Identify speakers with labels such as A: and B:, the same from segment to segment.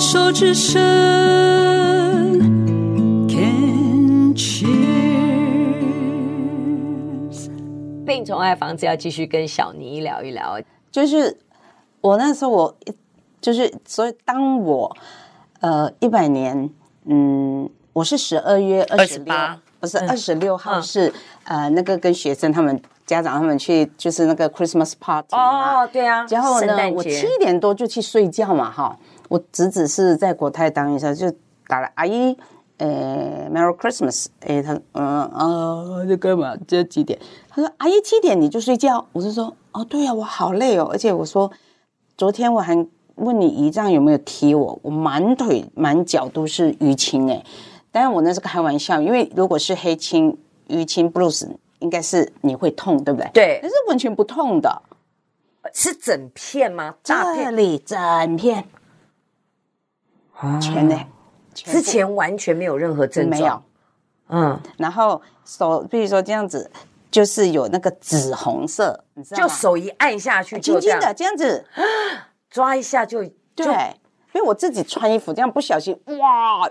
A: 手之声，Can cheers。
B: 病虫害防治要继续跟小妮聊一聊，
C: 就是我那时候我就是所以当我呃一百年，嗯，我是十二月二十八，不是二十六号是、嗯、呃那个跟学生他们。家长他们去就是那个 Christmas party
B: 哦，对啊，
C: 然后呢，我七点多就去睡觉嘛，哈，我侄子是在国泰当医生，就打了阿姨，呃，Merry Christmas，诶，他，嗯啊，这干嘛？这几点？他说阿姨七点你就睡觉，我就说哦，对呀、啊，我好累哦，而且我说昨天我还问你姨丈有没有踢我，我满腿满脚都是淤青诶，当然我那是开玩笑，因为如果是黑青淤青 blues。应该是你会痛，对不对？
B: 对，
C: 但是完全不痛的，
B: 是整片吗？大片
C: 这里整片，全的，
B: 之前完全没有任何症状，没有。
C: 嗯，然后手，比如说这样子，就是有那个紫红色，你知道吗？
B: 就手一按下去，
C: 轻轻的这样子，
B: 抓一下就
C: 对。因为我自己穿衣服这样不小心，哇，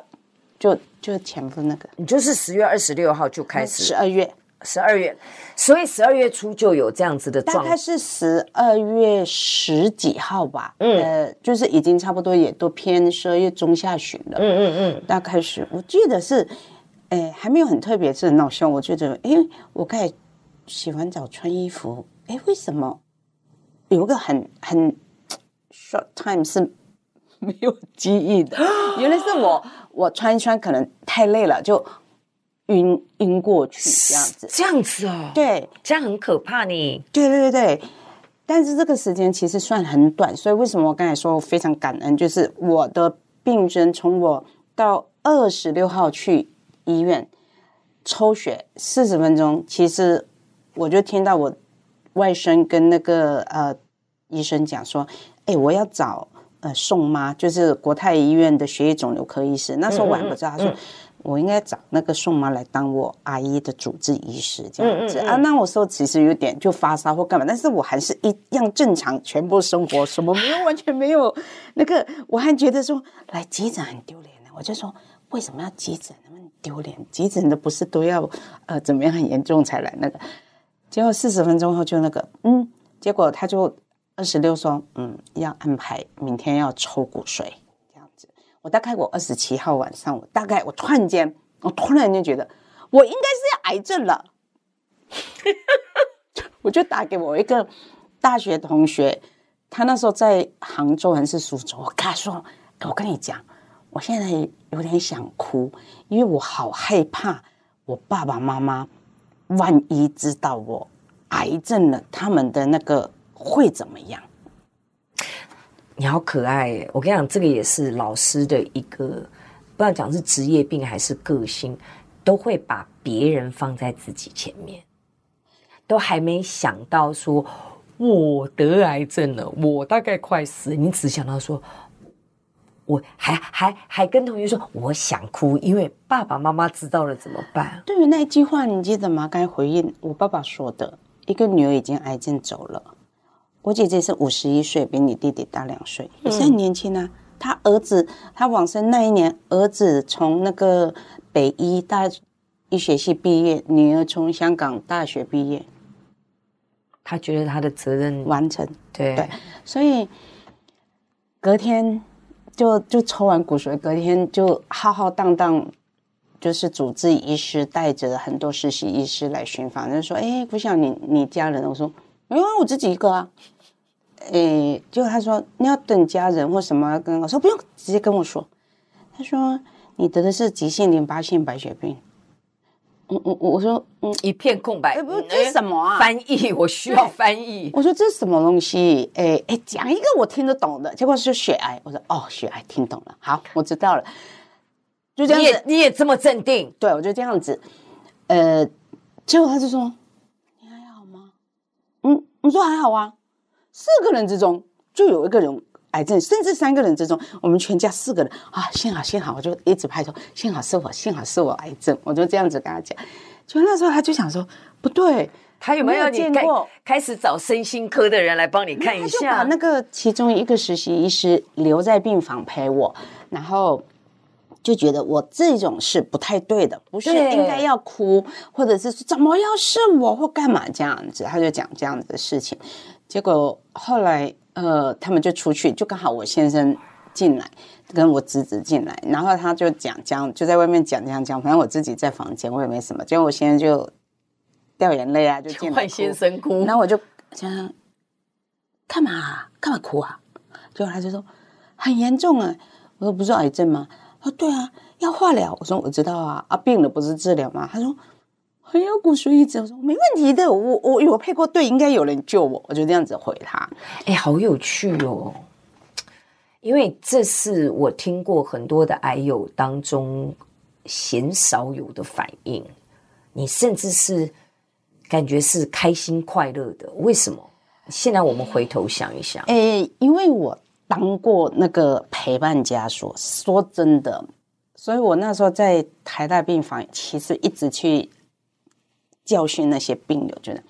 C: 就就前夫那个，
B: 你就是十月二十六号就开始，
C: 十二月。
B: 十二月，所以十二月初就有这样子的状况，大
C: 概是十二月十几号吧。嗯，呃，就是已经差不多也都偏十二月中下旬了。嗯嗯嗯，大概是我记得是，哎，还没有很特别，是很闹笑。我觉得，哎，我开始洗完澡穿衣服，哎，为什么有个很很 short time 是没有记忆的？原来是我我穿一穿，可能太累了就。晕晕过去这样子，
B: 这样子哦，
C: 对，
B: 这样很可怕呢。
C: 对对对对，但是这个时间其实算很短，所以为什么我刚才说我非常感恩，就是我的病人从我到二十六号去医院抽血四十分钟，其实我就听到我外甥跟那个呃医生讲说，哎，我要找呃宋妈，就是国泰医院的血液肿瘤科医师。那时候我还不知道，嗯嗯嗯，他说。我应该找那个宋妈来当我阿姨的主治医师这样子、嗯嗯嗯、啊。那我说其实有点就发烧或干嘛，但是我还是一样正常，全部生活什么没有，完全没有那个。我还觉得说来急诊很丢脸呢，我就说为什么要急诊那么丢脸？急诊的不是都要呃怎么样很严重才来那个？结果四十分钟后就那个嗯，结果他就二十六说嗯要安排明天要抽骨髓。我大概我二十七号晚上，我大概我突然间，我突然间觉得我应该是要癌症了，我就打给我一个大学同学，他那时候在杭州还是苏州，我跟他说：“我跟你讲，我现在有点想哭，因为我好害怕我爸爸妈妈万一知道我癌症了，他们的那个会怎么样？”
B: 你好可爱耶！我跟你讲，这个也是老师的一个，不知道讲是职业病还是个性，都会把别人放在自己前面，都还没想到说我得癌症了，我大概快死，你只想到说，我还还还跟同学说我想哭，因为爸爸妈妈知道了怎么办？
C: 对于那句话，你记得吗？刚才回应我爸爸说的，一个女儿已经癌症走了。我姐姐是五十一岁，比你弟弟大两岁，也是很年轻啊。他儿子他往生那一年，儿子从那个北医大医学系毕业，女儿从香港大学毕业。
B: 他觉得他的责任
C: 完成，
B: 对
C: 对，所以隔天就就抽完骨髓，隔天就浩浩荡荡，就是主治医师带着很多实习医师来巡访，就说：“哎，不像你你家人。”我说：“没有啊，我自己一个啊。”诶，就他说你要等家人或什么跟我说不用，直接跟我说。他说你得的是急性淋巴性白血病。我我，我说嗯，
B: 一片空白。
C: 不，这是什么啊？
B: 翻译，我需要翻译。
C: 我说这是什么东西？诶诶，讲一个我听得懂的。结果是血癌。我说哦，血癌听懂了。好，我知道了。就这样子，
B: 你也你也这么镇定？
C: 对，我就这样子。呃，结果他就说你还好吗？嗯，我说还好啊。四个人之中就有一个人癌症，甚至三个人之中，我们全家四个人啊，幸好幸好，我就一直拍手，幸好是我，幸好是我癌症，我就这样子跟他讲。就那时候他就想说不对，
B: 他有没有，
C: 见过？
B: 开始找身心科的人来帮你看一下。
C: 就把那个其中一个实习医师留在病房陪我，然后就觉得我这种是不太对的，不是应该要哭，或者是说怎么要是我或干嘛这样子，他就讲这样子的事情。结果后来呃，他们就出去，就刚好我先生进来。跟我侄子进来，然后他就讲讲，就在外面讲讲讲，反正我自己在房间，我也没什么。结果我先生就掉眼泪啊，就进来哭。
B: 先生哭，
C: 然后我就想干嘛干嘛哭啊？结果他就说很严重啊。我说不是癌症吗？他说对啊，要化疗。我说我知道啊，啊病了不是治疗吗？他说还要骨髓移植。我说没问题的，我我我配过队，应该有人救我。我就这样子回他。
B: 哎，好有趣哦。因为这是我听过很多的癌友当中鲜少有的反应，你甚至是感觉是开心快乐的。为什么？现在我们回头想一想，
C: 哎，因为我当过那个陪伴家属，说真的，所以我那时候在台大病房，其实一直去教训那些病友，觉得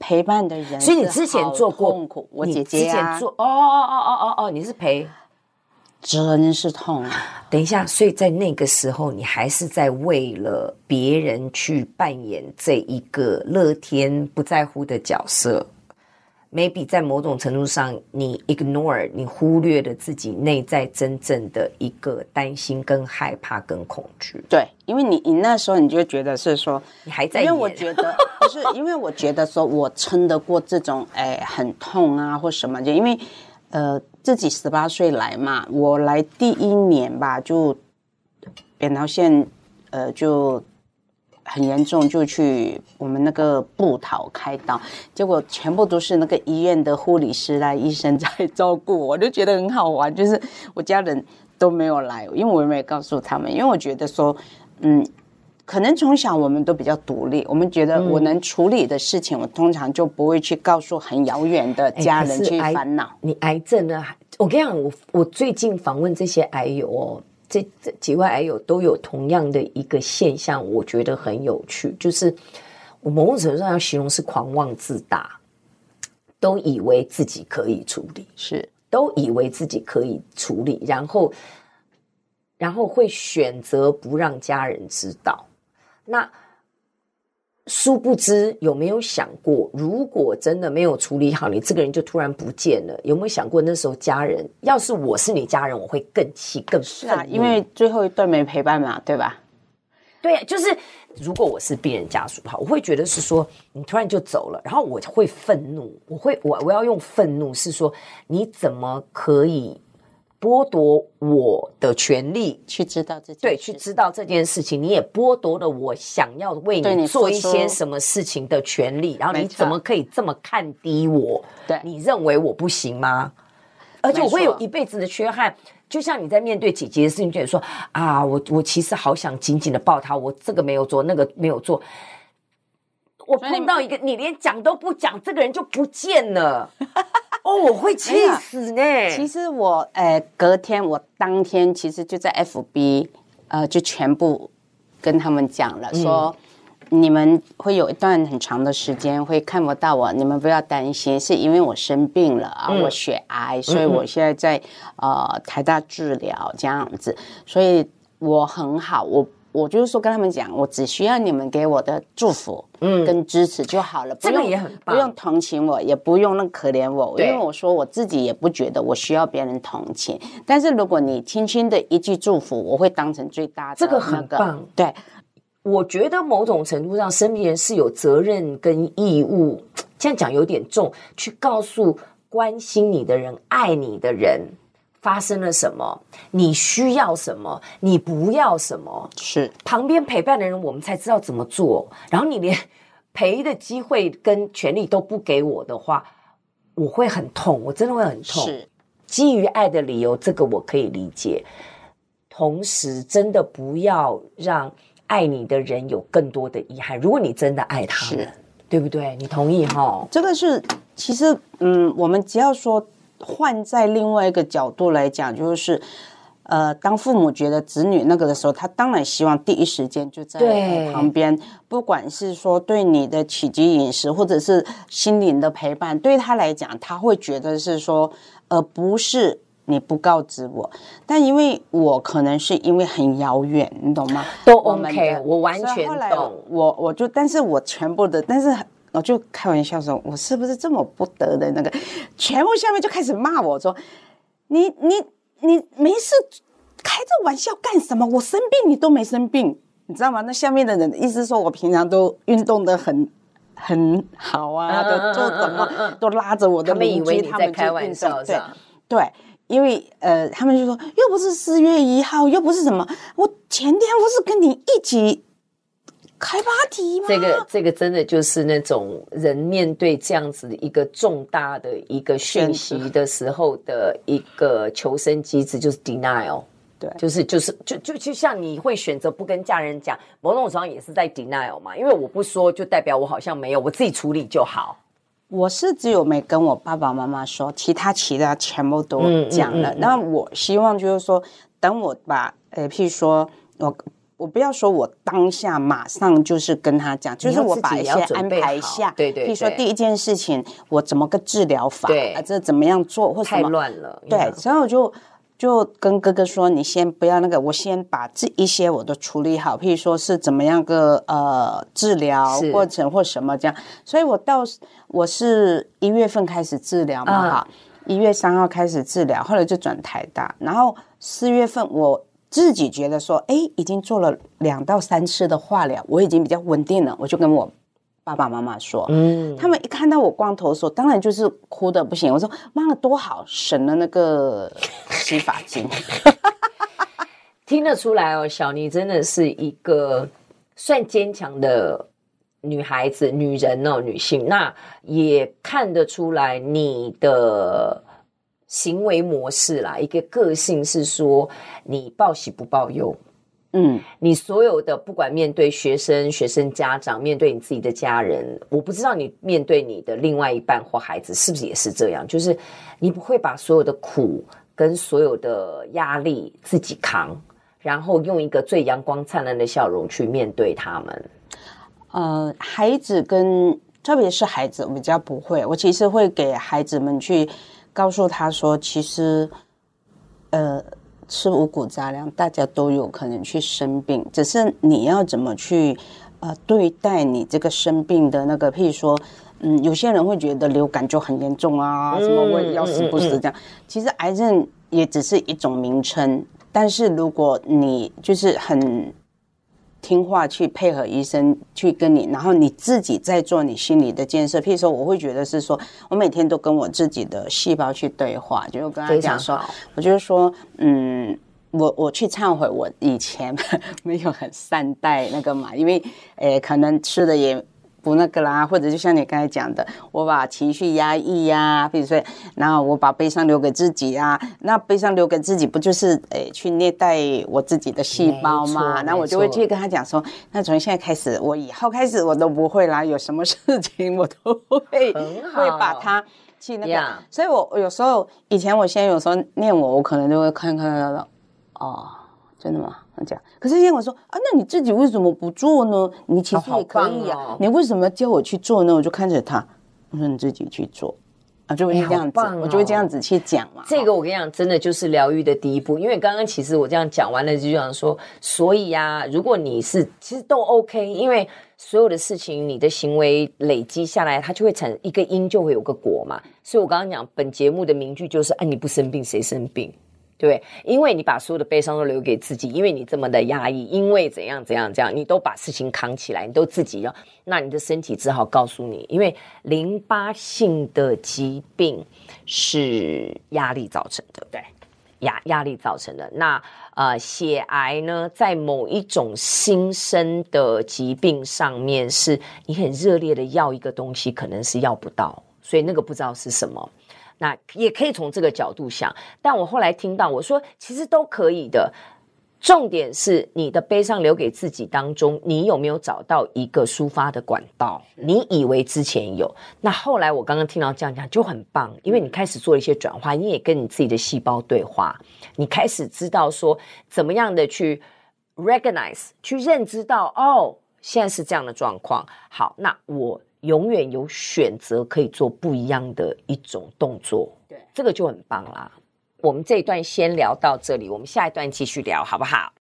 C: 陪伴的人，
B: 所以你之前做过
C: 痛苦，我姐姐啊，
B: 哦哦哦哦哦哦，你是陪。
C: 真是痛啊！
B: 等一下，所以在那个时候，你还是在为了别人去扮演这一个乐天不在乎的角色。Maybe 在某种程度上，你 ignore，你忽略了自己内在真正的一个担心、跟害怕、跟恐惧。
C: 对，因为你你那时候你就觉得是说
B: 你还在，
C: 因为我觉得不是，因为我觉得说我撑得过这种哎很痛啊或什么，就因为呃。自己十八岁来嘛，我来第一年吧，就扁桃腺呃就很严重，就去我们那个布桃开刀，结果全部都是那个医院的护理师啦、医生在照顾，我就觉得很好玩，就是我家人都没有来，因为我也没有告诉他们，因为我觉得说，嗯。可能从小我们都比较独立，我们觉得我能处理的事情，嗯、我通常就不会去告诉很遥远的家人去烦恼。
B: 你癌症呢？我跟你讲，我我最近访问这些癌友哦，这这几位癌友都有同样的一个现象，我觉得很有趣，就是我某种程度上要形容是狂妄自大，都以为自己可以处理，
C: 是
B: 都以为自己可以处理，然后然后会选择不让家人知道。那殊不知，有没有想过，如果真的没有处理好，你这个人就突然不见了？有没有想过那时候家人？要是我是你家人，我会更气、更。
C: 是啊，因为最后一段没陪伴嘛，对吧？
B: 对，就是如果我是病人家属的话，我会觉得是说你突然就走了，然后我会愤怒，我会我我要用愤怒是说你怎么可以？剥夺我的权利
C: 去知道这件事，
B: 对，去知道这件事情，你也剥夺了我想要为你做一些什么事情的权利。然后你怎么可以这么看低我？
C: 对，
B: 你认为我不行吗？而且我会有一辈子的缺憾。就像你在面对姐姐的事情，就说啊，我我其实好想紧紧的抱她，我这个没有做，那个没有做。我碰到一个，你连讲都不讲，这个人就不见了。哦，我会气死呢。
C: 其实我，呃，隔天我当天其实就在 FB，呃，就全部跟他们讲了，说、嗯、你们会有一段很长的时间会看不到我，你们不要担心，是因为我生病了啊，嗯、我血癌，所以我现在在呃台大治疗这样子，所以我很好，我。我就是说跟他们讲，我只需要你们给我的祝福，嗯，跟支持就好了，
B: 这个、也很棒，
C: 不用同情我，也不用那可怜我，因为我说我自己也不觉得我需要别人同情。但是如果你轻轻的一句祝福，我会当成最大的、那个，
B: 这个很棒。
C: 对，
B: 我觉得某种程度上，身边人是有责任跟义务，这样讲有点重，去告诉关心你的人、爱你的人。发生了什么？你需要什么？你不要什么？
C: 是
B: 旁边陪伴的人，我们才知道怎么做。然后你连陪的机会跟权利都不给我的话，我会很痛，我真的会很痛。
C: 是
B: 基于爱的理由，这个我可以理解。同时，真的不要让爱你的人有更多的遗憾。如果你真的爱他们，对不对？你同意哈？
C: 这个是其实，嗯，我们只要说。换在另外一个角度来讲，就是，呃，当父母觉得子女那个的时候，他当然希望第一时间就在旁边，不管是说对你的起居饮食，或者是心灵的陪伴，对他来讲，他会觉得是说，而不是你不告知我。但因为我可能是因为很遥远，你懂吗？
B: 都 OK，我，我完全懂。
C: 我我就，但是我全部的，但是我就开玩笑说，我是不是这么不得的那个？全部下面就开始骂我说，你你。你没事开这玩笑干什么？我生病你都没生病，你知道吗？那下面的人意思说我平常都运动的很很好啊，都做怎么都拉着我的邻居，他们在开玩笑，对对，因为呃，他们就说又不是四月一号，又不是什么，我前天不是跟你一起。开 party 吗？
B: 这个这个真的就是那种人面对这样子一个重大的一个讯息的时候的一个求生机制，就是 denial。对，就是就是就就就像你会选择不跟家人讲，某种程度上也是在 denial 嘛。因为我不说，就代表我好像没有，我自己处理就好。
C: 我是只有没跟我爸爸妈妈说，其他其他全部都讲了。那、嗯嗯嗯、我希望就是说，等我把呃，譬如说我。我不要说，我当下马上就是跟他讲，就是我把一些安排一下，
B: 对对。
C: 比如说第一件事情，我怎么个治疗法，
B: 对
C: 啊，这怎么样做，或什么？
B: 太乱了。
C: 对，所以我就就跟哥哥说，你先不要那个，我先把这一些我都处理好，譬如说是怎么样个呃治疗过程或什么这样。所以我到我是一月份开始治疗嘛，哈、嗯，一月三号开始治疗，后来就转台大，然后四月份我。自己觉得说，哎，已经做了两到三次的化疗，我已经比较稳定了。我就跟我爸爸妈妈说，嗯，他们一看到我光头的时候，当然就是哭的不行。我说，妈妈多好，省了那个 洗发精。
B: 听得出来哦，小妮真的是一个算坚强的女孩子、女人哦，女性。那也看得出来你的。行为模式啦，一个个性是说你报喜不报忧，嗯，你所有的不管面对学生、学生家长，面对你自己的家人，我不知道你面对你的另外一半或孩子是不是也是这样，就是你不会把所有的苦跟所有的压力自己扛，然后用一个最阳光灿烂的笑容去面对他们。
C: 呃，孩子跟特别是孩子，我比较不会，我其实会给孩子们去。告诉他说：“其实，呃，吃五谷杂粮，大家都有可能去生病，只是你要怎么去呃对待你这个生病的那个。譬如说，嗯，有些人会觉得流感就很严重啊，什么我也要死不死这样。其实癌症也只是一种名称，但是如果你就是很。”听话去配合医生去跟你，然后你自己在做你心理的建设。譬如说，我会觉得是说，我每天都跟我自己的细胞去对话，就我跟他讲说，我就是说，嗯，我我去忏悔，我以前 没有很善待那个嘛，因为，诶，可能吃的也。不那个啦，或者就像你刚才讲的，我把情绪压抑呀、啊，比如说，然后我把悲伤留给自己啊，那悲伤留给自己，不就是诶去虐待我自己的细胞吗？那我就会去跟他讲说，那从现在开始，我以后开始我都不会啦，有什么事情我都会会把它去那个。所以我有时候以前，我现在有时候念我，我可能就会看看看到，哦，真的吗？这样，可是现在我说啊，那你自己为什么不做呢？你其实也可以啊，哦哦、你为什么要叫我去做呢？我就看着他，我说你自己去做啊，就会这样子，哦、我就会这样子去讲嘛。
B: 这个我跟你讲，真的就是疗愈的第一步。因为刚刚其实我这样讲完了，就想说，所以啊，如果你是其实都 OK，因为所有的事情，你的行为累积下来，它就会产一个因，就会有个果嘛。所以我刚刚讲本节目的名句就是：哎，你不生病，谁生病？对，因为你把所有的悲伤都留给自己，因为你这么的压抑，因为怎样怎样怎样，你都把事情扛起来，你都自己要，那你的身体只好告诉你，因为淋巴性的疾病是压力造成的，对，压压力造成的。那呃，血癌呢，在某一种新生的疾病上面，是你很热烈的要一个东西，可能是要不到，所以那个不知道是什么。那也可以从这个角度想，但我后来听到我说，其实都可以的。重点是你的悲伤留给自己当中，你有没有找到一个抒发的管道？你以为之前有，那后来我刚刚听到这样讲就很棒，因为你开始做一些转化，你也跟你自己的细胞对话，你开始知道说怎么样的去 recognize，去认知到哦，现在是这样的状况。好，那我永远有选择可以做不一样的一种动作，对，这个就很棒啦。我们这一段先聊到这里，我们下一段继续聊，好不好？